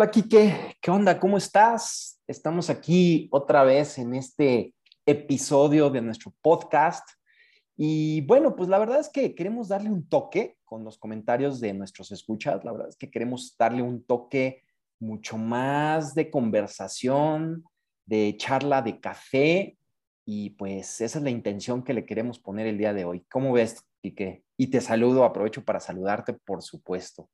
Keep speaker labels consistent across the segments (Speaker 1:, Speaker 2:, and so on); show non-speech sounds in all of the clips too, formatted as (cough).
Speaker 1: Hola, Quique. ¿Qué onda? ¿Cómo estás? Estamos aquí otra vez en este episodio de nuestro podcast. Y bueno, pues la verdad es que queremos darle un toque con los comentarios de nuestros escuchas. La verdad es que queremos darle un toque mucho más de conversación, de charla de café. Y pues esa es la intención que le queremos poner el día de hoy. ¿Cómo ves, Quique? Y te saludo, aprovecho para saludarte, por supuesto.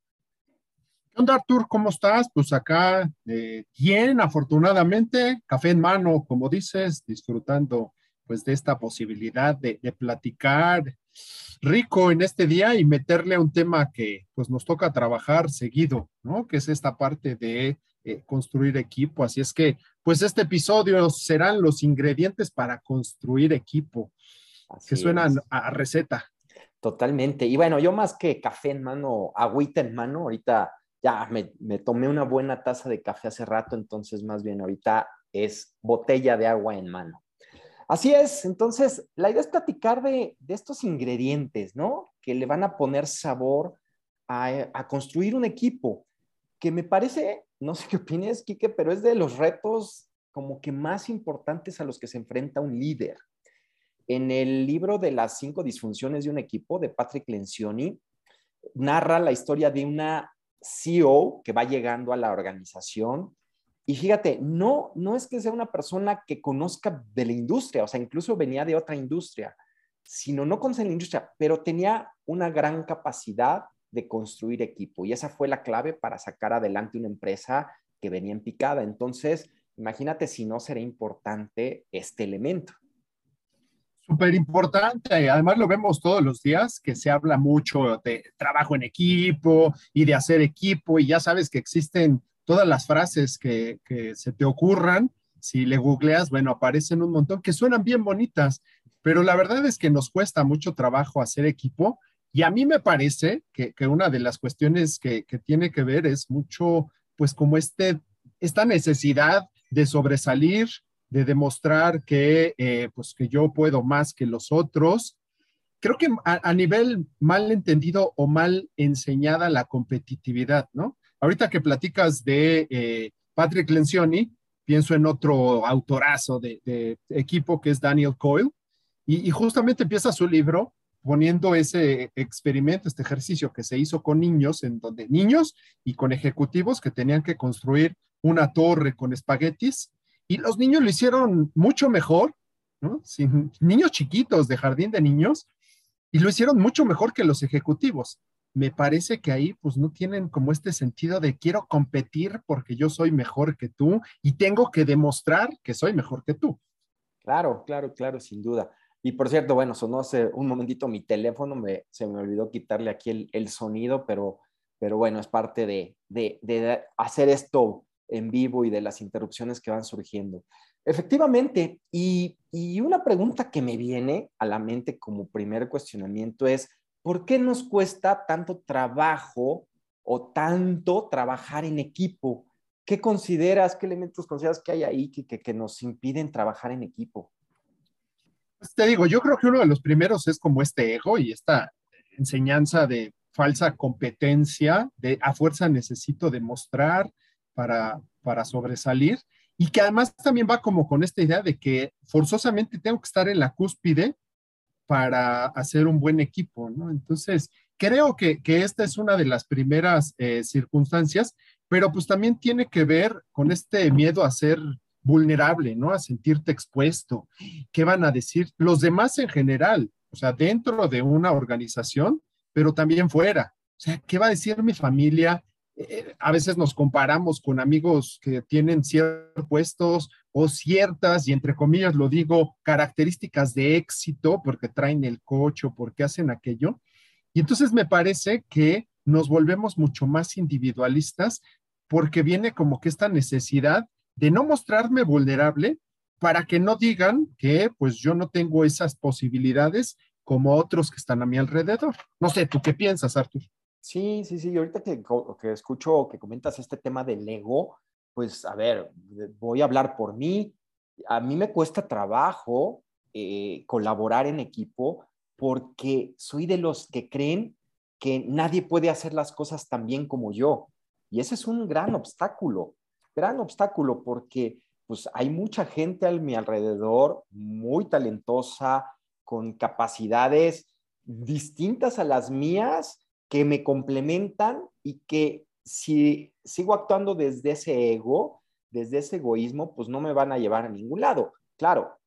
Speaker 2: ¿Qué onda, Artur? ¿Cómo estás? Pues acá, eh, bien, afortunadamente, café en mano, como dices, disfrutando pues de esta posibilidad de, platicar rico en este día y meterle a un tema que pues nos toca trabajar seguido, ¿no? Que es esta parte de eh, construir equipo. Así es que, pues este episodio serán los ingredientes para construir equipo, que suenan a receta.
Speaker 1: Totalmente. Y bueno, yo más que café en mano, agüita en mano, ahorita ya me, tomé una buena taza de café hace rato, entonces más bien ahorita es botella de agua en mano. Así es, entonces la idea es platicar de, estos ingredientes, ¿no? Que le van a poner sabor a, construir un equipo, que me parece, no sé qué opines, Quique, pero es de los retos como que más importantes a los que se enfrenta un líder. En el libro de las cinco disfunciones de un equipo de Patrick Lencioni, narra la historia de una CEO que va llegando a la organización. Y fíjate, no, no es que sea una persona que conozca de la industria, o sea, incluso venía de otra industria, sino no conoce la industria, pero tenía una gran capacidad de construir equipo. Y esa fue la clave para sacar adelante una empresa que venía en picada. Entonces, imagínate si no será importante este elemento.
Speaker 2: Súper importante, además lo vemos todos los días, que se habla mucho de trabajo en equipo y de hacer equipo, y ya sabes que existen todas las frases que, se te ocurran, si le googleas, bueno, aparecen un montón que suenan bien bonitas, pero la verdad es que nos cuesta mucho trabajo hacer equipo, y a mí me parece que, una de las cuestiones que, que, tiene que ver es mucho, pues como este, esta necesidad de sobresalir, de demostrar que, eh, pues que yo puedo más que los otros. Creo que a, nivel mal entendido o mal enseñada la competitividad, ¿no? Ahorita que platicas de eh, Patrick Lencioni, pienso en otro autorazo de, equipo que es Daniel Coyle, y, y, justamente empieza su libro poniendo ese experimento, este ejercicio que se hizo con niños, en donde niños y con ejecutivos que tenían que construir una torre con espaguetis y los niños lo hicieron mucho mejor, niños chiquitos de jardín de niños, y lo hicieron mucho mejor que los ejecutivos. Me parece que ahí pues no tienen como este sentido de quiero competir porque yo soy mejor que tú y tengo que demostrar que soy mejor que tú.
Speaker 1: Claro, claro, claro, sin duda. Y por cierto, bueno, sonó hace un momentito mi teléfono, me, se me olvidó quitarle aquí el, sonido, pero, pero bueno, es parte de, de, de hacer esto en vivo y de las interrupciones que van surgiendo. Efectivamente, y, una pregunta que me viene a la mente como primer cuestionamiento es, ¿por qué nos cuesta tanto trabajo o tanto trabajar en equipo? ¿Qué consideras, qué elementos consideras que hay ahí que, que, nos impiden trabajar en equipo?
Speaker 2: Pues te digo, yo creo que uno de los primeros es como este ego y esta enseñanza de falsa competencia, de a fuerza necesito demostrar, para, para sobresalir y que además también va como con esta idea de que forzosamente tengo que estar en la cúspide para hacer un buen equipo, ¿no? Entonces, creo que, que esta es una de las primeras eh, circunstancias, pero pues también tiene que ver con este miedo a ser vulnerable, ¿no? A sentirte expuesto. ¿Qué van a decir los demás en general? O sea, dentro de una organización, pero también fuera. O sea, ¿qué va a decir mi familia? Eh, a veces nos comparamos con amigos que tienen ciertos puestos o ciertas, y entre comillas lo digo, características de éxito porque traen el coche o porque hacen aquello. Y entonces me parece que nos volvemos mucho más individualistas porque viene como que esta necesidad de no mostrarme vulnerable para que no digan que pues yo no tengo esas posibilidades como otros que están a mi alrededor. No sé, ¿tú qué piensas, Artur?
Speaker 1: Sí, sí, sí. Ahorita que, que escucho que comentas este tema del ego, pues a ver, voy a hablar por mí. A mí me cuesta trabajo eh, colaborar en equipo porque soy de los que creen que nadie puede hacer las cosas tan bien como yo. Y ese es un gran obstáculo, gran obstáculo porque pues hay mucha gente a mi alrededor muy talentosa, con capacidades distintas a las mías que me complementan y que si sigo actuando desde ese ego, desde ese egoísmo, pues no me van a llevar a ningún lado. Claro,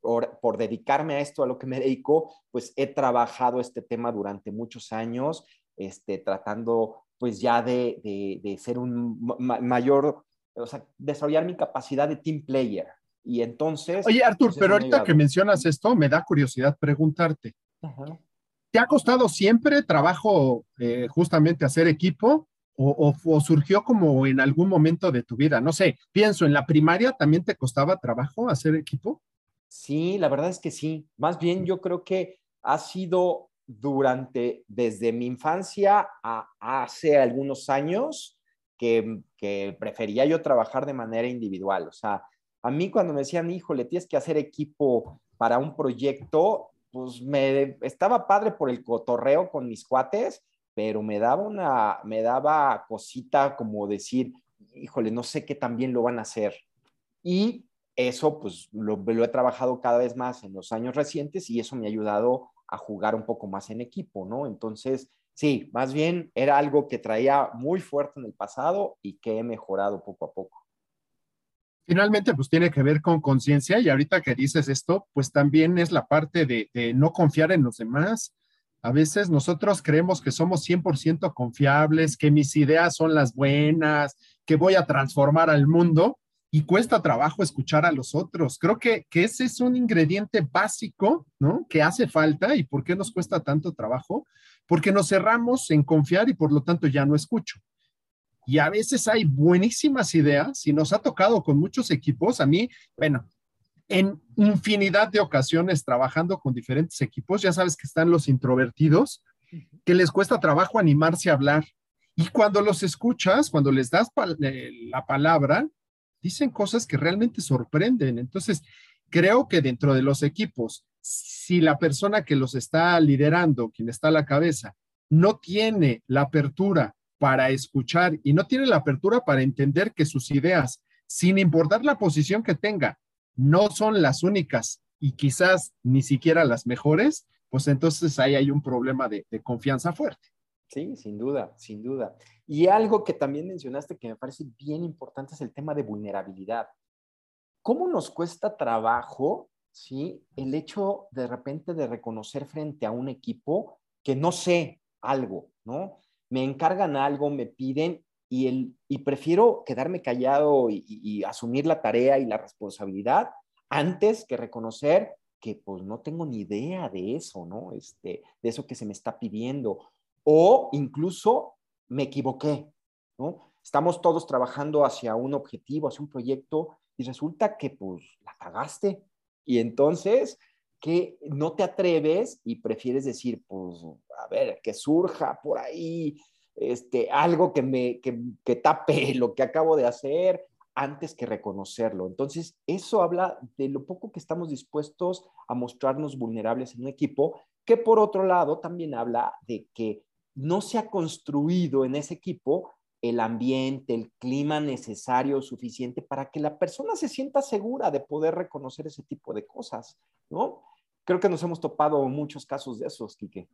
Speaker 1: por, dedicarme a esto, a lo que me dedico, pues he trabajado este tema durante muchos años, este, tratando pues ya de, de, ser un mayor, o sea, desarrollar mi capacidad de team player. Y entonces...
Speaker 2: Oye, Artur, pues, pero ahorita que mencionas esto, me da curiosidad preguntarte. ¿Te ha costado siempre trabajo eh, justamente hacer equipo o, surgió como en algún momento de tu vida? No sé, pienso, ¿en la primaria también te costaba trabajo hacer equipo?
Speaker 1: Sí, la verdad es que sí. Más bien yo creo que ha sido durante, desde mi infancia a hace algunos años, que, que, prefería yo trabajar de manera individual. O sea, a mí cuando me decían, híjole, tienes que hacer equipo para un proyecto, pues me estaba padre por el cotorreo con mis cuates, pero me daba una, me daba cosita como decir, híjole, no sé qué también lo van a hacer. Y eso pues lo, he trabajado cada vez más en los años recientes y eso me ha ayudado a jugar un poco más en equipo, ¿no? Entonces, sí, más bien era algo que traía muy fuerte en el pasado y que he mejorado poco a poco.
Speaker 2: Finalmente, pues tiene que ver con conciencia y ahorita que dices esto, pues también es la parte de, no confiar en los demás. A veces nosotros creemos que somos 100% confiables, que mis ideas son las buenas, que voy a transformar al mundo, y cuesta trabajo escuchar a los otros. Creo que, que, ese es un ingrediente básico, ¿no? Que hace falta y por qué nos cuesta tanto trabajo, porque nos cerramos en confiar y por lo tanto ya no escucho. Y a veces hay buenísimas ideas y nos ha tocado con muchos equipos. A mí, bueno, en infinidad de ocasiones trabajando con diferentes equipos, ya sabes que están los introvertidos, que les cuesta trabajo animarse a hablar. Y cuando los escuchas, cuando les das eh, la palabra, dicen cosas que realmente sorprenden. Entonces, creo que dentro de los equipos, si la persona que los está liderando, quien está a la cabeza, no tiene la apertura para escuchar y no tiene la apertura para entender que sus ideas, sin importar la posición que tenga, no son las únicas y quizás ni siquiera las mejores, pues entonces ahí hay un problema de, de confianza fuerte.
Speaker 1: Sí, sin duda, sin duda. Y algo que también mencionaste que me parece bien importante es el tema de vulnerabilidad. ¿Cómo nos cuesta trabajo, sí, el hecho de repente de reconocer frente a un equipo que no sé algo, ¿no? Me encargan algo, me piden y, el, y prefiero quedarme callado y, asumir la tarea y la responsabilidad antes que reconocer que pues no tengo ni idea de eso, ¿no? Este, de eso que se me está pidiendo o incluso me equivoqué, ¿no? Estamos todos trabajando hacia un objetivo, hacia un proyecto y resulta que pues la cagaste y entonces que no te atreves y prefieres decir, pues, a ver, que surja por ahí este, algo que me que, que tape (laughs) lo que acabo de hacer antes que reconocerlo. Entonces, eso habla de lo poco que estamos dispuestos a mostrarnos vulnerables en un equipo, que por otro lado también habla de que no se ha construido en ese equipo el ambiente, el clima necesario, suficiente para que la persona se sienta segura de poder reconocer ese tipo de cosas, ¿no? Creo que nos hemos topado muchos casos de esos, Quique.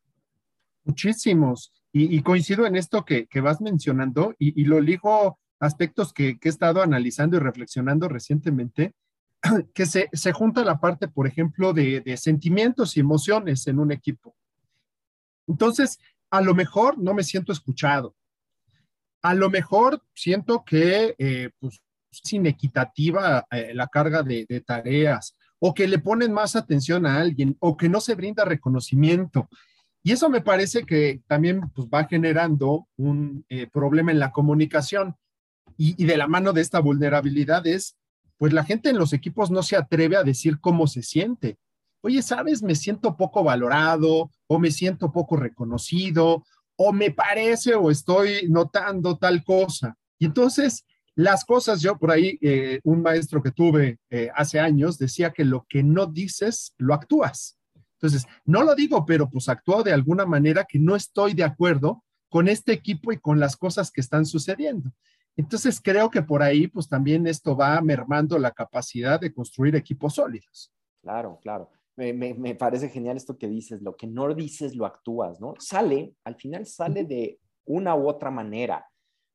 Speaker 2: Muchísimos. Y, coincido en esto que, vas mencionando y, lo ligo aspectos que, he estado analizando y reflexionando recientemente, (clears throat) que se, junta la parte, por ejemplo, de, de sentimientos y emociones en un equipo. Entonces, a lo mejor no me siento escuchado. A lo mejor siento que eh, pues, es inequitativa eh, la carga de, tareas o que le ponen más atención a alguien o que no se brinda reconocimiento. Y eso me parece que también pues, va generando un eh, problema en la comunicación. Y, y, de la mano de esta vulnerabilidad es, pues la gente en los equipos no se atreve a decir cómo se siente oye, sabes, me siento poco valorado o me siento poco reconocido o me parece o estoy notando tal cosa. Y entonces las cosas, yo por ahí, eh, un maestro que tuve eh, hace años decía que lo que no dices, lo actúas. Entonces, no lo digo, pero pues actúo de alguna manera que no estoy de acuerdo con este equipo y con las cosas que están sucediendo. Entonces creo que por ahí pues también esto va mermando la capacidad de construir equipos sólidos.
Speaker 1: Claro, claro. Me, me, parece genial esto que dices, lo que no dices lo actúas, ¿no? Sale, al final sale de una u otra manera,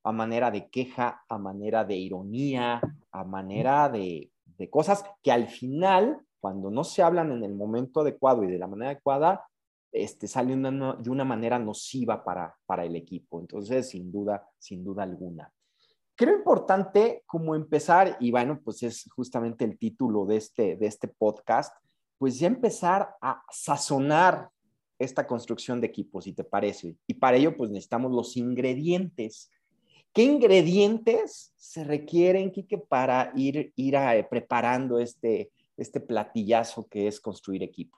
Speaker 1: a manera de queja, a manera de ironía, a manera de, de cosas que al final, cuando no se hablan en el momento adecuado y de la manera adecuada, este, sale de una manera nociva para, para el equipo. Entonces, sin duda, sin duda alguna. Creo importante como empezar, y bueno, pues es justamente el título de este, de este podcast, pues ya empezar a sazonar esta construcción de equipos, si te parece. Y para ello, pues necesitamos los ingredientes. ¿Qué ingredientes se requieren, Kike, para ir, ir a, preparando este, este platillazo que es construir equipo?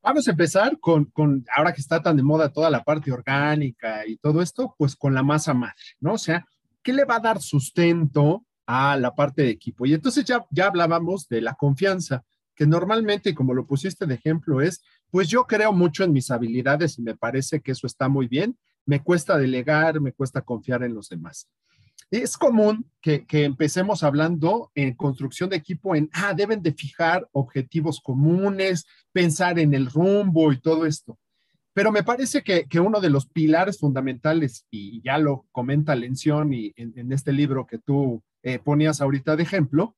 Speaker 2: Vamos a empezar con, con, ahora que está tan de moda toda la parte orgánica y todo esto, pues con la masa madre, ¿no? O sea, ¿qué le va a dar sustento a la parte de equipo? Y entonces ya, ya hablábamos de la confianza, que normalmente, como lo pusiste de ejemplo, es, pues yo creo mucho en mis habilidades y me parece que eso está muy bien, me cuesta delegar, me cuesta confiar en los demás. Es común que, empecemos hablando en construcción de equipo en, ah, deben de fijar objetivos comunes, pensar en el rumbo y todo esto. Pero me parece que, uno de los pilares fundamentales, y ya lo comenta Lención y en, este libro que tú eh, ponías ahorita de ejemplo,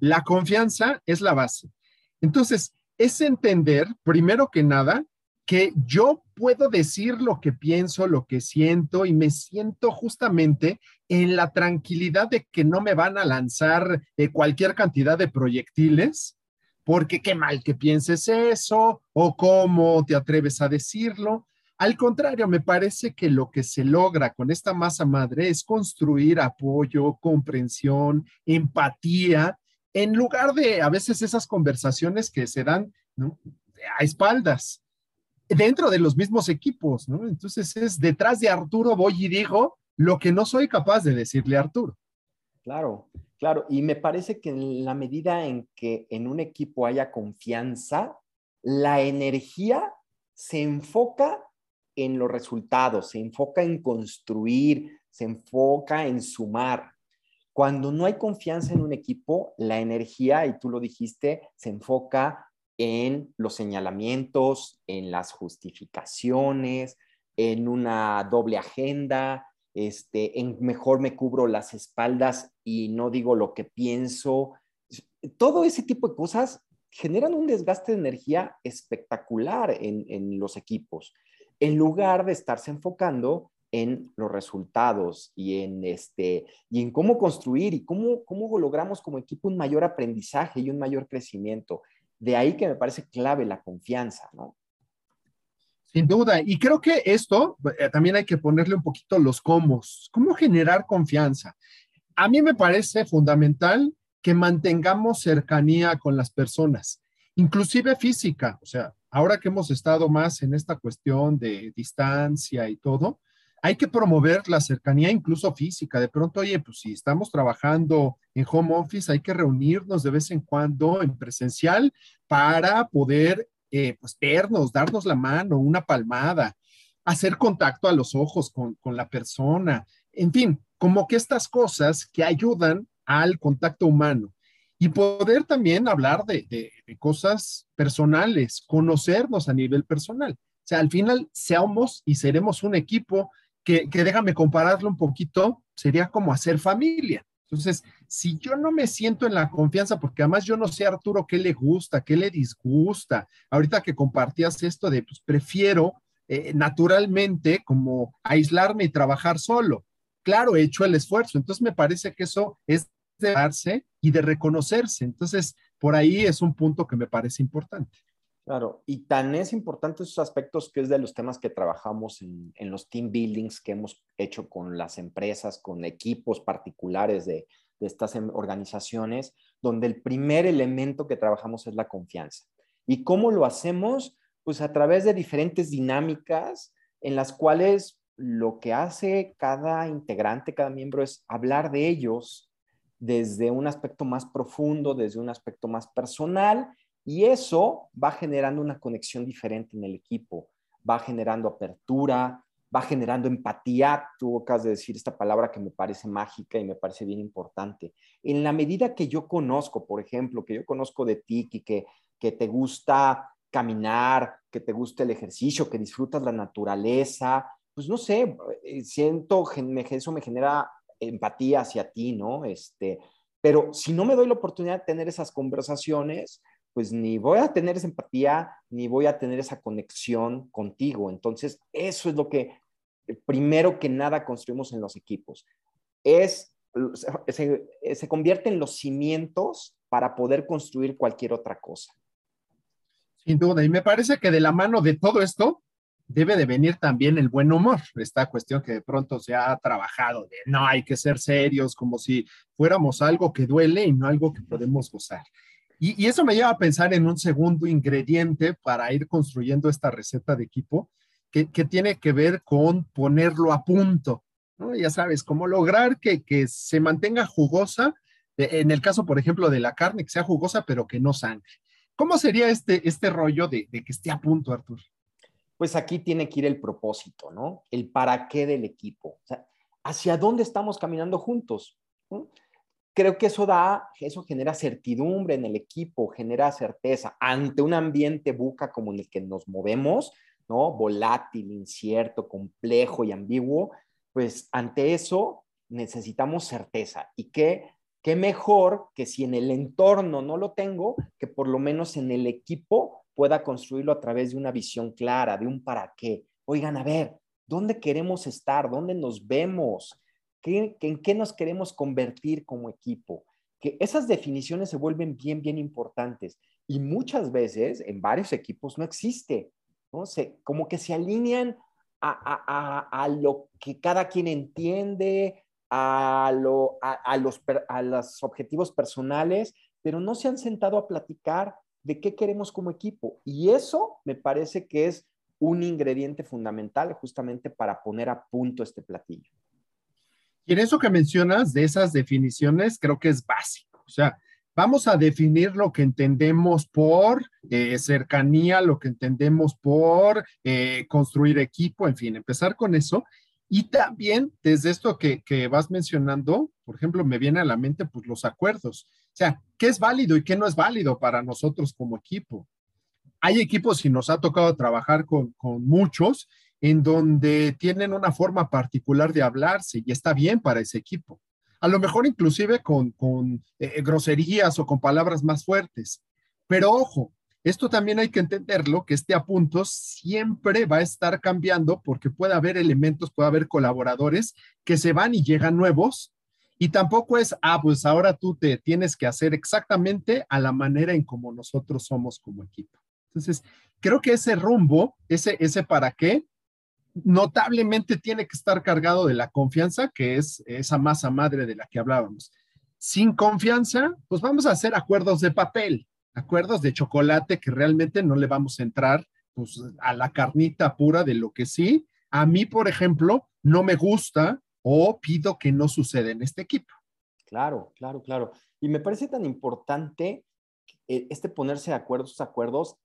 Speaker 2: la confianza es la base. Entonces, es entender, primero que nada, que yo puedo decir lo que pienso, lo que siento y me siento justamente en la tranquilidad de que no me van a lanzar eh, cualquier cantidad de proyectiles, porque qué mal que pienses eso o cómo te atreves a decirlo. Al contrario, me parece que lo que se logra con esta masa madre es construir apoyo, comprensión, empatía, en lugar de a veces esas conversaciones que se dan a espaldas dentro de los mismos equipos, ¿no? Entonces es detrás de Arturo voy y digo lo que no soy capaz de decirle a Arturo.
Speaker 1: Claro, claro. Y me parece que en la medida en que en un equipo haya confianza, la energía se enfoca en los resultados, se enfoca en construir, se enfoca en sumar. Cuando no hay confianza en un equipo, la energía, y tú lo dijiste, se enfoca en los señalamientos, en las justificaciones, en una doble agenda, este, en mejor me cubro las espaldas y no digo lo que pienso. Todo ese tipo de cosas generan un desgaste de energía espectacular en, los equipos, en lugar de estarse enfocando en los resultados y en, este, y en cómo construir y cómo, cómo logramos como equipo un mayor aprendizaje y un mayor crecimiento. De ahí que me parece clave la confianza, ¿no?
Speaker 2: Sin duda, y creo que esto eh, también hay que ponerle un poquito los cómo. ¿Cómo generar confianza? A mí me parece fundamental que mantengamos cercanía con las personas, inclusive física. O sea, ahora que hemos estado más en esta cuestión de distancia y todo, hay que promover la cercanía incluso física. De pronto, oye, pues si estamos trabajando en home office, hay que reunirnos de vez en cuando en presencial para poder eh, pues vernos, darnos la mano, una palmada, hacer contacto a los ojos con, la persona. En fin, como que estas cosas que ayudan al contacto humano y poder también hablar de, de, cosas personales, conocernos a nivel personal. O sea, al final seamos y seremos un equipo que, déjame compararlo un poquito, sería como hacer familia. Entonces, si yo no me siento en la confianza, porque además yo no sé, Arturo, qué le gusta, qué le disgusta, ahorita que compartías esto de, pues prefiero eh, naturalmente como aislarme y trabajar solo. Claro, he hecho el esfuerzo, entonces me parece que eso es de darse y de reconocerse. Entonces, por ahí es un punto que me parece importante.
Speaker 1: Claro, y tan es importante esos aspectos que es de los temas que trabajamos en, los team buildings que hemos hecho con las empresas, con equipos particulares de, de estas em, organizaciones, donde el primer elemento que trabajamos es la confianza. ¿Y cómo lo hacemos? Pues a través de diferentes dinámicas en las cuales lo que hace cada integrante, cada miembro es hablar de ellos desde un aspecto más profundo, desde un aspecto más personal y eso va generando una conexión diferente en el equipo, va generando apertura, va generando empatía. Tú acabas de decir esta palabra que me parece mágica y me parece bien importante. En la medida que yo conozco, por ejemplo, que yo conozco de ti y que, que te gusta caminar, que te gusta el ejercicio, que disfrutas la naturaleza, pues no sé, eh, siento, eso me genera empatía hacia ti, ¿no? Este, pero si no me doy la oportunidad de tener esas conversaciones, pues ni voy a tener esa empatía, ni voy a tener esa conexión contigo. Entonces, eso es lo que eh, primero que nada construimos en los equipos. Es, se, se convierte en los cimientos para poder construir cualquier otra cosa.
Speaker 2: Sin duda, y me parece que de la mano de todo esto debe de venir también el buen humor, esta cuestión que de pronto se ha trabajado de no hay que ser serios, como si fuéramos algo que duele y no algo que podemos gozar. Y, eso me lleva a pensar en un segundo ingrediente para ir construyendo esta receta de equipo, que, tiene que ver con ponerlo a punto, ¿no? Ya sabes, cómo lograr que, se mantenga jugosa, e, en el caso, por ejemplo, de la carne, que sea jugosa, pero que no sangre. ¿Cómo sería este, este rollo de, de que esté a punto, Artur?
Speaker 1: Pues aquí tiene que ir el propósito, ¿no? El para qué del equipo. O sea, ¿hacia dónde estamos caminando juntos? ¿no? Creo que eso da, eso genera certidumbre en el equipo, genera certeza ante un ambiente buca como en el que nos movemos, ¿no? Volátil, incierto, complejo y ambiguo, pues ante eso necesitamos certeza. ¿Y qué, qué mejor que si en el entorno no lo tengo, que por lo menos en el equipo pueda construirlo a través de una visión clara, de un para qué? Oigan, a ver, ¿dónde queremos estar? ¿Dónde nos vemos? En qué nos queremos convertir como equipo. Que esas definiciones se vuelven bien, bien importantes. Y muchas veces en varios equipos no existe, ¿no? Se, como que se alinean a, lo que cada quien entiende, a, lo, a, los, a los objetivos personales, pero no se han sentado a platicar de qué queremos como equipo. Y eso me parece que es un ingrediente fundamental justamente para poner a punto este platillo.
Speaker 2: Y en eso que mencionas de esas definiciones, creo que es básico. O sea, vamos a definir lo que entendemos por eh, cercanía, lo que entendemos por eh, construir equipo, en fin, empezar con eso. Y también desde esto que, que, vas mencionando, por ejemplo, me viene a la mente pues los acuerdos. O sea, ¿qué es válido y qué no es válido para nosotros como equipo? Hay equipos y nos ha tocado trabajar con, con muchos en donde tienen una forma particular de hablarse y está bien para ese equipo. A lo mejor inclusive con, eh, groserías o con palabras más fuertes. Pero ojo, esto también hay que entenderlo, que este apunto siempre va a estar cambiando porque puede haber elementos, puede haber colaboradores que se van y llegan nuevos. Y tampoco es, ah, pues ahora tú te tienes que hacer exactamente a la manera en como nosotros somos como equipo. Entonces, creo que ese rumbo, ese, ese para qué, notablemente tiene que estar cargado de la confianza, que es esa masa madre de la que hablábamos. Sin confianza, pues vamos a hacer acuerdos de papel, acuerdos de chocolate que realmente no le vamos a entrar pues, a la carnita pura de lo que sí. A mí, por ejemplo, no me gusta o pido que no suceda en este equipo.
Speaker 1: Claro, claro, claro. Y me parece tan importante eh, este ponerse de acuerdo, estos acuerdos,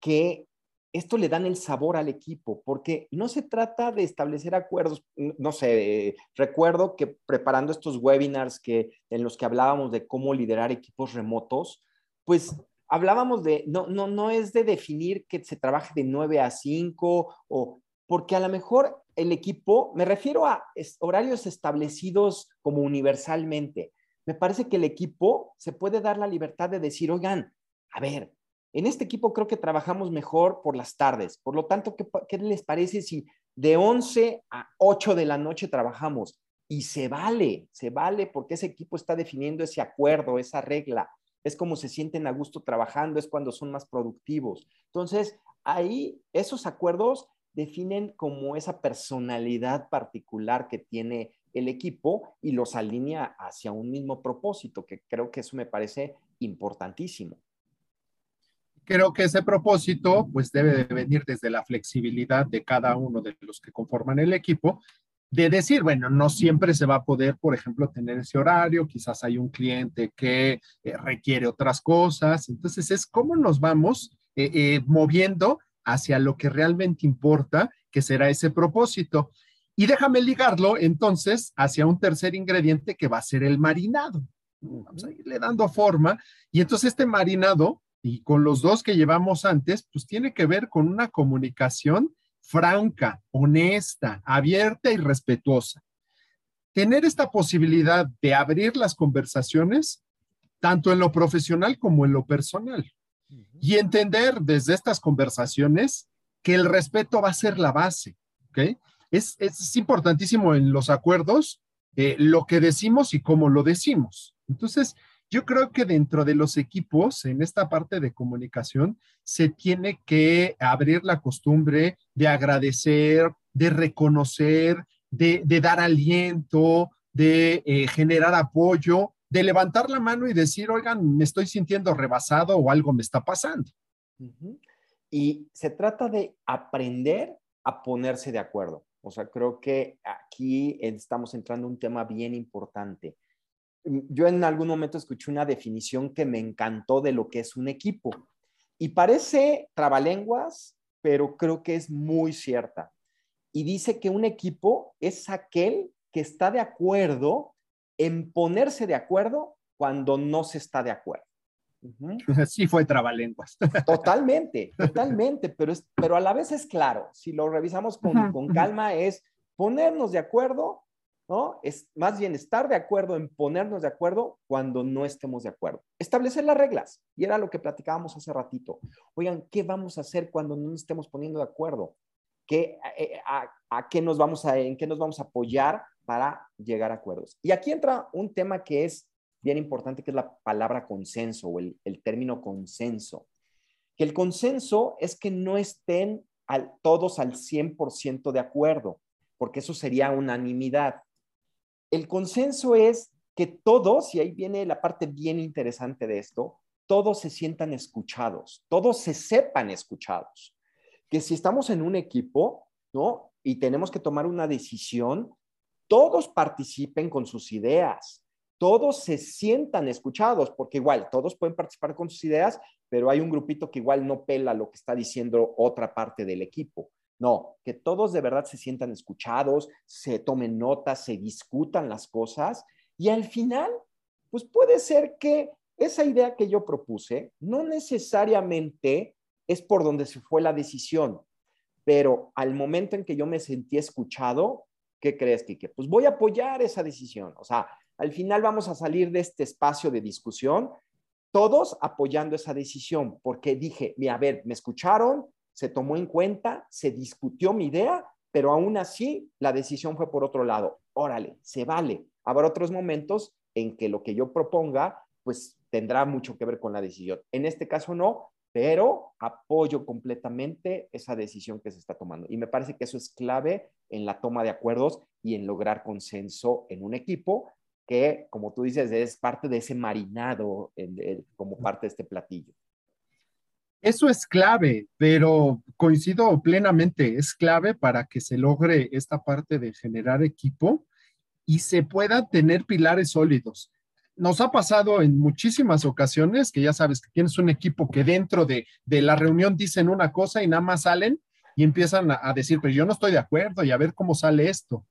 Speaker 1: que esto le dan el sabor al equipo, porque no se trata de establecer acuerdos, no sé, recuerdo que preparando estos webinars que, en los que hablábamos de cómo liderar equipos remotos, pues hablábamos de, no, no, no es de definir que se trabaje de 9 a 5 o porque a lo mejor el equipo, me refiero a horarios establecidos como universalmente, me parece que el equipo se puede dar la libertad de decir, oigan, a ver, en este equipo creo que trabajamos mejor por las tardes. Por lo tanto, ¿qué, les parece si de 11 a 8 de la noche trabajamos? Y se vale, se vale porque ese equipo está definiendo ese acuerdo, esa regla. Es como se sienten a gusto trabajando, es cuando son más productivos. Entonces, ahí esos acuerdos definen como esa personalidad particular que tiene el equipo y los alinea hacia un mismo propósito, que creo que eso me parece importantísimo
Speaker 2: creo que ese propósito pues debe de venir desde la flexibilidad de cada uno de los que conforman el equipo, de decir, bueno, no siempre se va a poder, por ejemplo, tener ese horario, quizás hay un cliente que eh, requiere otras cosas, entonces es cómo nos vamos eh, eh, moviendo hacia lo que realmente importa, que será ese propósito. Y déjame ligarlo entonces hacia un tercer ingrediente que va a ser el marinado. Vamos a irle dando forma. Y entonces este marinado, y con los dos que llevamos antes, pues tiene que ver con una comunicación franca, honesta, abierta y respetuosa. Tener esta posibilidad de abrir las conversaciones, tanto en lo profesional como en lo personal, y entender desde estas conversaciones que el respeto va a ser la base, ¿ok? Es, importantísimo en los acuerdos eh, lo que decimos y cómo lo decimos. Entonces, yo creo que dentro de los equipos, en esta parte de comunicación, se tiene que abrir la costumbre de agradecer, de reconocer, de, dar aliento, de eh, generar apoyo, de levantar la mano y decir, oigan, me estoy sintiendo rebasado o algo me está pasando.
Speaker 1: Y se trata de aprender a ponerse de acuerdo. O sea, creo que aquí estamos entrando en un tema bien importante yo en algún momento escuché una definición que me encantó de lo que es un equipo. Y parece trabalenguas, pero creo que es muy cierta. Y dice que un equipo es aquel que está de acuerdo en ponerse de acuerdo cuando no se está de acuerdo. (laughs)
Speaker 2: Sí fue trabalenguas. (laughs)
Speaker 1: Totalmente, totalmente, pero, es, pero a la vez es claro, si lo revisamos con, con calma, es ponernos de acuerdo ¿no? Es más bien estar de acuerdo en ponernos de acuerdo cuando no estemos de acuerdo. Establecer las reglas. Y era lo que platicábamos hace ratito. Oigan, ¿qué vamos a hacer cuando no nos estemos poniendo de acuerdo? ¿Qué, eh, a, qué nos vamos a, ¿En qué nos vamos a apoyar para llegar a acuerdos? Y aquí entra un tema que es bien importante, que es la palabra consenso o el, término consenso. Que el consenso es que no estén todos al 100% de acuerdo, porque eso sería unanimidad el consenso es que todos, y ahí viene la parte bien interesante de esto, todos se sientan escuchados, todos se sepan escuchados. Que si estamos en un equipo, ¿no? Y tenemos que tomar una decisión, todos participen con sus ideas, todos se sientan escuchados, porque igual todos pueden participar con sus ideas, pero hay un grupito que igual no pela lo que está diciendo otra parte del equipo. No, que todos de verdad se sientan escuchados, se tomen notas, se discutan las cosas y al final, pues puede ser que esa idea que yo propuse no necesariamente es por donde se fue la decisión, pero al momento en que yo me sentí escuchado, ¿qué crees, Kike? Pues voy a apoyar esa decisión. O sea, al final vamos a salir de este espacio de discusión, todos apoyando esa decisión, porque dije, mira, a ver, me escucharon, se tomó en cuenta, se discutió mi idea, pero aún así la decisión fue por otro lado. Órale, se vale. Habrá otros momentos en que lo que yo proponga, pues tendrá mucho que ver con la decisión. En este caso no, pero apoyo completamente esa decisión que se está tomando. Y me parece que eso es clave en la toma de acuerdos y en lograr consenso en un equipo que, como tú dices, es parte de ese marinado como parte de este platillo.
Speaker 2: Eso es clave, pero coincido plenamente, es clave para que se logre esta parte de generar equipo y se pueda tener pilares sólidos. Nos ha pasado en muchísimas ocasiones que ya sabes que tienes un equipo que dentro de, la reunión dicen una cosa y nada más salen y empiezan a, a decir, pero yo no estoy de acuerdo y a ver cómo sale esto.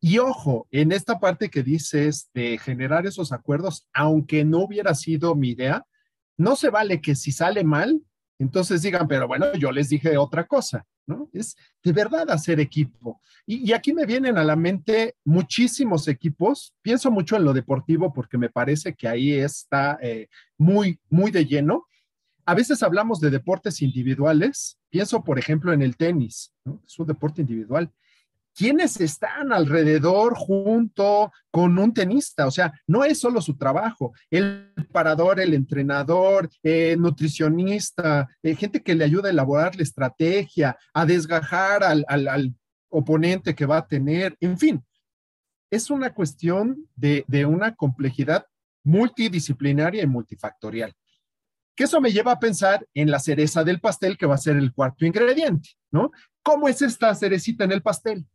Speaker 2: Y ojo, en esta parte que dices de generar esos acuerdos, aunque no hubiera sido mi idea, no se vale que si sale mal, entonces digan, pero bueno, yo les dije otra cosa, ¿no? Es de verdad hacer equipo. Y, aquí me vienen a la mente muchísimos equipos. Pienso mucho en lo deportivo porque me parece que ahí está eh, muy, muy de lleno. A veces hablamos de deportes individuales. Pienso, por ejemplo, en el tenis, ¿no? Es un deporte individual. ¿Quiénes están alrededor junto con un tenista? O sea, no es solo su trabajo, el parador, el entrenador, el nutricionista, eh, gente que le ayuda a elaborar la estrategia, a desgajar al, al, oponente que va a tener, en fin, es una cuestión de, de una complejidad multidisciplinaria y multifactorial. Que eso me lleva a pensar en la cereza del pastel, que va a ser el cuarto ingrediente, ¿no? ¿Cómo es esta cerecita en el pastel?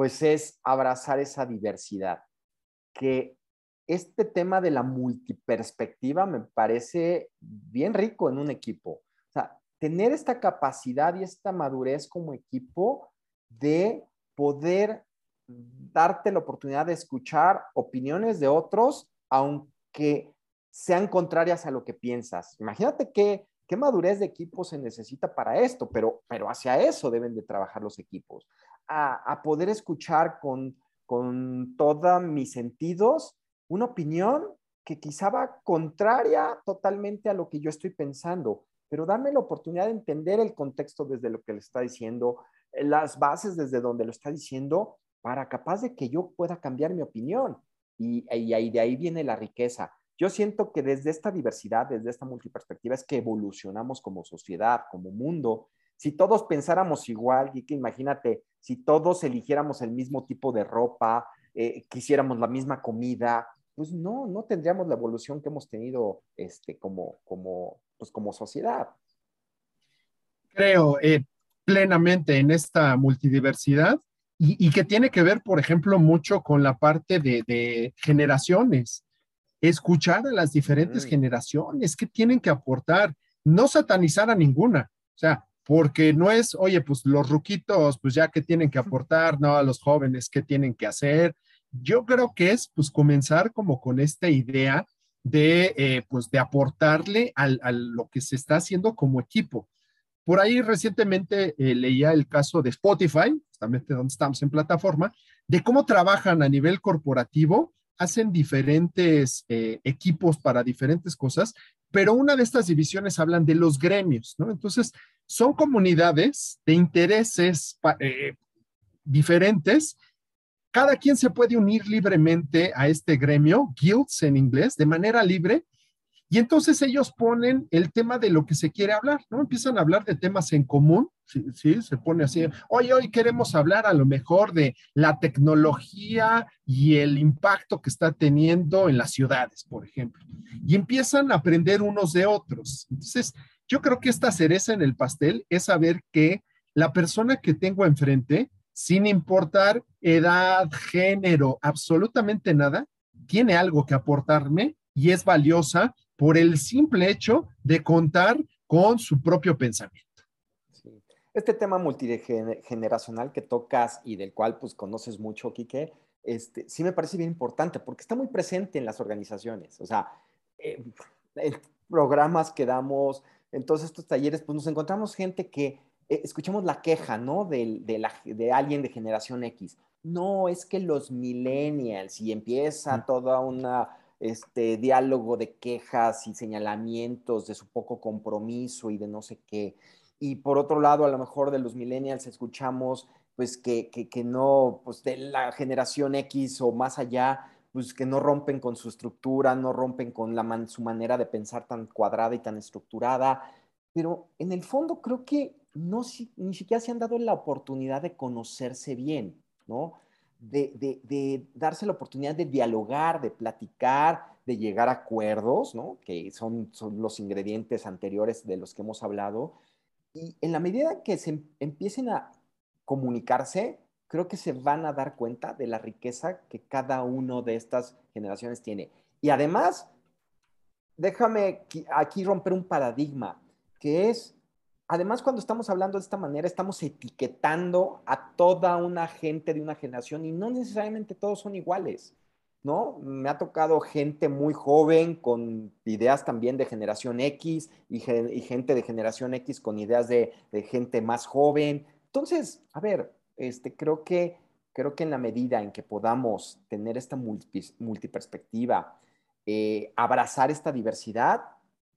Speaker 1: Pues es abrazar esa diversidad, que este tema de la multiperspectiva me parece bien rico en un equipo. O sea, tener esta capacidad y esta madurez como equipo de poder darte la oportunidad de escuchar opiniones de otros, aunque sean contrarias a lo que piensas. Imagínate qué, qué madurez de equipo se necesita para esto, pero, pero hacia eso deben de trabajar los equipos, a, poder escuchar con, con todos mis sentidos una opinión que quizá va contraria totalmente a lo que yo estoy pensando, pero darme la oportunidad de entender el contexto desde lo que le está diciendo, las bases desde donde lo está diciendo, para capaz de que yo pueda cambiar mi opinión. Y, y, y de ahí viene la riqueza. Yo siento que desde esta diversidad, desde esta multiperspectiva, es que evolucionamos como sociedad, como mundo. Si todos pensáramos igual, y que imagínate, si todos eligiéramos el mismo tipo de ropa, eh, quisiéramos la misma comida, pues no, no tendríamos la evolución que hemos tenido este, como, como, pues como sociedad.
Speaker 2: Creo eh, plenamente en esta multidiversidad y, y, que tiene que ver, por ejemplo, mucho con la parte de, de generaciones. Escuchar a las diferentes generaciones, que tienen que aportar, no satanizar a ninguna, o sea, porque no es, oye, pues los ruquitos, pues ya que tienen que aportar, no, a los jóvenes, ¿qué tienen que hacer? Yo creo que es, pues, comenzar como con esta idea de, eh, pues, de aportarle al, a lo que se está haciendo como equipo. Por ahí recientemente eh, leía el caso de Spotify, justamente donde estamos en plataforma, de cómo trabajan a nivel corporativo hacen diferentes eh, equipos para diferentes cosas, pero una de estas divisiones hablan de los gremios, ¿no? Entonces, son comunidades de intereses eh, diferentes. Cada quien se puede unir libremente a este gremio, guilds en inglés, de manera libre, y entonces ellos ponen el tema de lo que se quiere hablar, ¿no? Empiezan a hablar de temas en común, ¿sí? ¿sí? Se pone así, hoy, hoy queremos hablar a lo mejor de la tecnología y el impacto que está teniendo en las ciudades, por ejemplo. Y empiezan a aprender unos de otros. Entonces, yo creo que esta cereza en el pastel es saber que la persona que tengo enfrente, sin importar edad, género, absolutamente nada, tiene algo que aportarme y es valiosa por el simple hecho de contar con su propio pensamiento.
Speaker 1: Sí. Este tema multigeneracional que tocas y del cual pues conoces mucho, Quique, este, sí me parece bien importante porque está muy presente en las organizaciones. O sea, eh, en programas que damos, en todos estos talleres, pues nos encontramos gente que eh, escuchamos la queja, ¿no? De, de, la, de, alguien de generación X. No, es que los millennials y empieza mm. toda una este diálogo de quejas y señalamientos de su poco compromiso y de no sé qué. Y por otro lado, a lo mejor de los millennials escuchamos pues que, que, que no, pues de la generación X o más allá, pues que no rompen con su estructura, no rompen con la su manera de pensar tan cuadrada y tan estructurada. Pero en el fondo creo que no, ni siquiera se han dado la oportunidad de conocerse bien, ¿no? De, darse la oportunidad de dialogar, de platicar, de llegar a acuerdos, ¿no? que son, son los ingredientes anteriores de los que hemos hablado. Y en la medida que se em, empiecen a comunicarse, creo que se van a dar cuenta de la riqueza que cada uno de estas generaciones tiene. Y además, déjame aquí romper un paradigma, que es además cuando estamos hablando de esta manera, estamos etiquetando a toda una gente de una generación y no necesariamente todos son iguales, ¿no? Me ha tocado gente muy joven con ideas también de generación X y, gente de generación X con ideas de, gente más joven. Entonces, a ver, este, creo, que, creo que en la medida en que podamos tener esta multiperspectiva, eh, abrazar esta diversidad,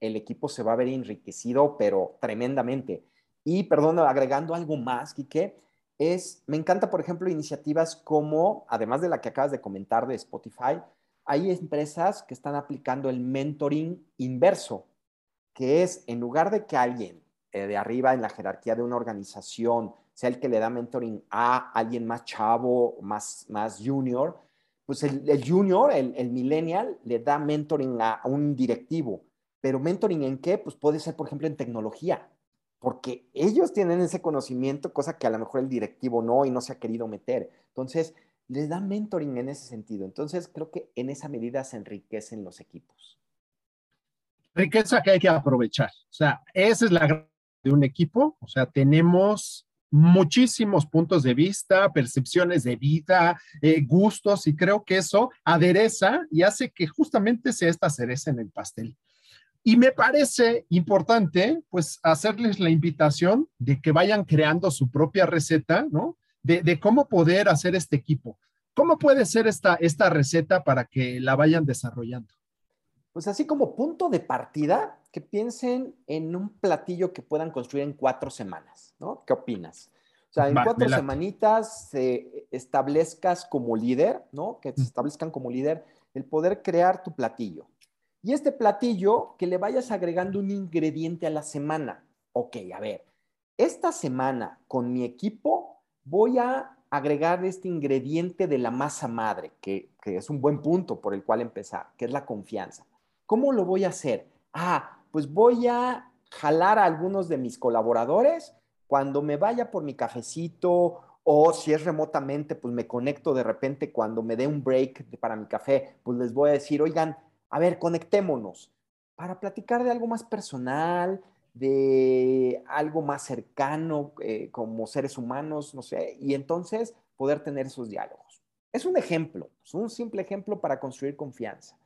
Speaker 1: el equipo se va a ver enriquecido, pero tremendamente. Y, perdón, agregando algo más, Quique, es, me encanta, por ejemplo, iniciativas como, además de la que acabas de comentar de Spotify, hay empresas que están aplicando el mentoring inverso, que es, en lugar de que alguien eh, de arriba en la jerarquía de una organización sea el que le da mentoring a alguien más chavo, más, más junior, pues el, junior, el, el, millennial, le da mentoring a un directivo pero mentoring en qué? Pues puede ser, por ejemplo, en tecnología, porque ellos tienen ese conocimiento, cosa que a lo mejor el directivo no y no se ha querido meter. Entonces, les da mentoring en ese sentido. Entonces, creo que en esa medida se enriquecen los equipos.
Speaker 2: Riqueza que hay que aprovechar. O sea, esa es la un equipo, o sea, tenemos muchísimos puntos de vista, percepciones de vida, eh, gustos, y creo que eso adereza y hace que justamente sea esta cereza en el pastel. Y me parece importante, pues, hacerles la invitación de que vayan creando su propia receta, ¿no? De, cómo poder hacer este equipo. ¿Cómo puede ser esta, esta receta para que la vayan desarrollando?
Speaker 1: Pues así como punto de partida, que piensen en un platillo que puedan construir en cuatro semanas, ¿no? ¿Qué opinas? O sea, en cuatro semanitas se establezcas como líder, ¿no? Que se establezcan como líder el poder crear tu platillo. Y este platillo, que le vayas agregando un ingrediente a la semana. Ok, a ver, esta semana con mi equipo voy a agregar este ingrediente de la masa madre, que, que es un buen punto por el cual empezar, que es la confianza. ¿Cómo lo voy a hacer? Ah, pues voy a jalar a algunos de mis colaboradores cuando me vaya por mi cafecito o si es remotamente, pues me conecto de repente cuando me dé un break para mi café, pues les voy a decir, oigan, a ver, conectémonos para platicar de algo más personal, de algo más cercano eh, como seres humanos, no sé, y entonces poder tener esos diálogos. Es un ejemplo, es un simple ejemplo para construir confianza.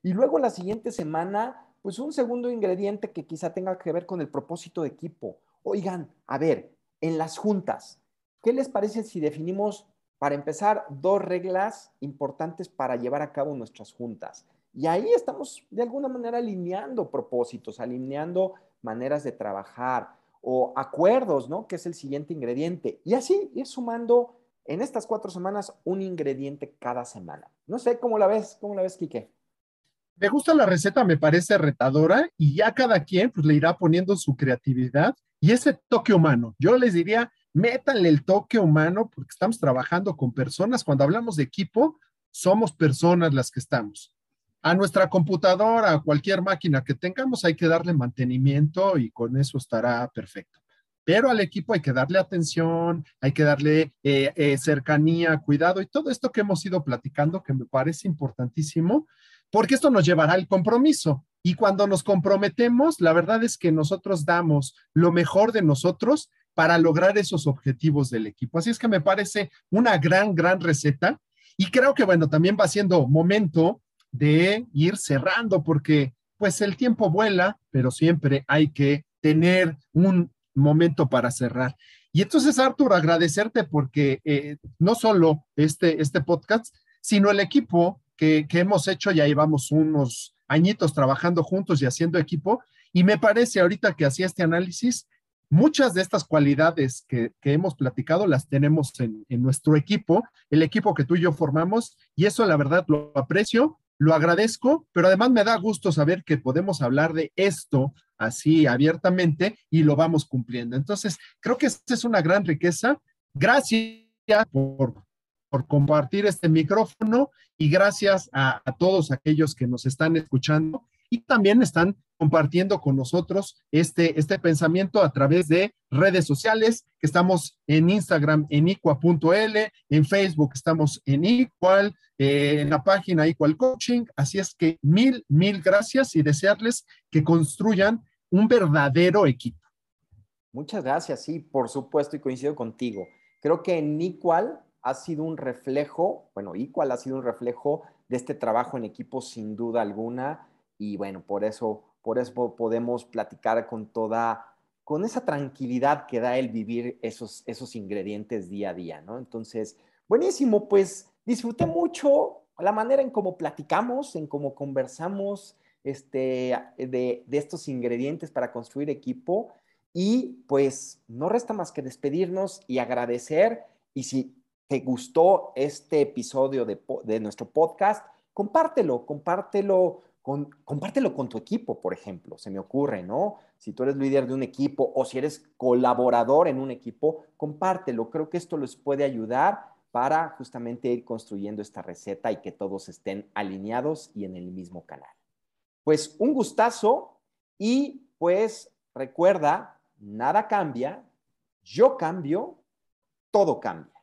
Speaker 1: Y luego la siguiente semana pues un segundo ingrediente que quizá tenga que ver con el propósito de equipo. Oigan, a ver, en las juntas, ¿qué les parece si definimos, para empezar, dos reglas importantes para llevar a cabo nuestras juntas? Y ahí estamos de alguna manera alineando propósitos, alineando maneras de trabajar o acuerdos, ¿no? Que es el siguiente ingrediente. Y así ir sumando en estas cuatro semanas un ingrediente cada semana. No sé cómo la ves, cómo la ves, Quique
Speaker 2: me gusta la receta, me parece retadora y ya cada quien pues, le irá poniendo su creatividad y ese toque humano. Yo les diría, métanle el toque humano porque estamos trabajando con personas. Cuando hablamos de equipo, somos personas las que estamos. A nuestra computadora, a cualquier máquina que tengamos, hay que darle mantenimiento y con eso estará perfecto. Pero al equipo hay que darle atención, hay que darle eh, eh, cercanía, cuidado y todo esto que hemos ido platicando, que me parece importantísimo, porque esto nos llevará al compromiso. Y cuando nos comprometemos, la verdad es que nosotros damos lo mejor de nosotros para lograr esos objetivos del equipo. Así es que me parece una gran, gran receta. Y creo que, bueno, también va siendo momento de ir cerrando porque pues el tiempo vuela, pero siempre hay que tener un momento para cerrar. Y entonces, Artur, agradecerte porque eh, no solo este, este podcast, sino el equipo que, hemos hecho, ya llevamos unos añitos trabajando juntos y haciendo equipo, y me parece ahorita que hacía este análisis, muchas de estas cualidades que, hemos platicado las tenemos en, nuestro equipo, el equipo que tú y yo formamos, y eso la verdad lo aprecio, lo agradezco, pero además me da gusto saber que podemos hablar de esto así abiertamente y lo vamos cumpliendo. Entonces, creo que esta es una gran riqueza. Gracias por por compartir este micrófono y gracias a, todos aquellos que nos están escuchando y también están compartiendo con nosotros este, este pensamiento a través de redes sociales, que estamos en Instagram en icua.l, en Facebook estamos en igual, eh, en la página Igual Coaching. Así es que mil, mil gracias y desearles que construyan un verdadero equipo.
Speaker 1: Muchas gracias, sí, por supuesto, y coincido contigo. Creo que en Igual ha sido un reflejo, bueno, Equal ha sido un reflejo de este trabajo en equipo sin duda alguna y bueno, por eso, por eso podemos platicar con toda, con esa tranquilidad que da el vivir esos, esos ingredientes día a día, ¿no? Entonces, buenísimo, pues disfruté mucho la manera en cómo platicamos, en cómo conversamos este, de, de estos ingredientes para construir equipo y pues no resta más que despedirnos y agradecer y si te gustó este episodio de, nuestro podcast, compártelo, compártelo compártelo con tu equipo, por ejemplo, se me ocurre, ¿no? Si tú eres líder de un equipo o si eres colaborador en un equipo, compártelo. Creo que esto les puede ayudar para justamente ir construyendo esta receta y que todos estén alineados y en el mismo canal. Pues un gustazo y pues recuerda, nada cambia, yo cambio, todo cambia.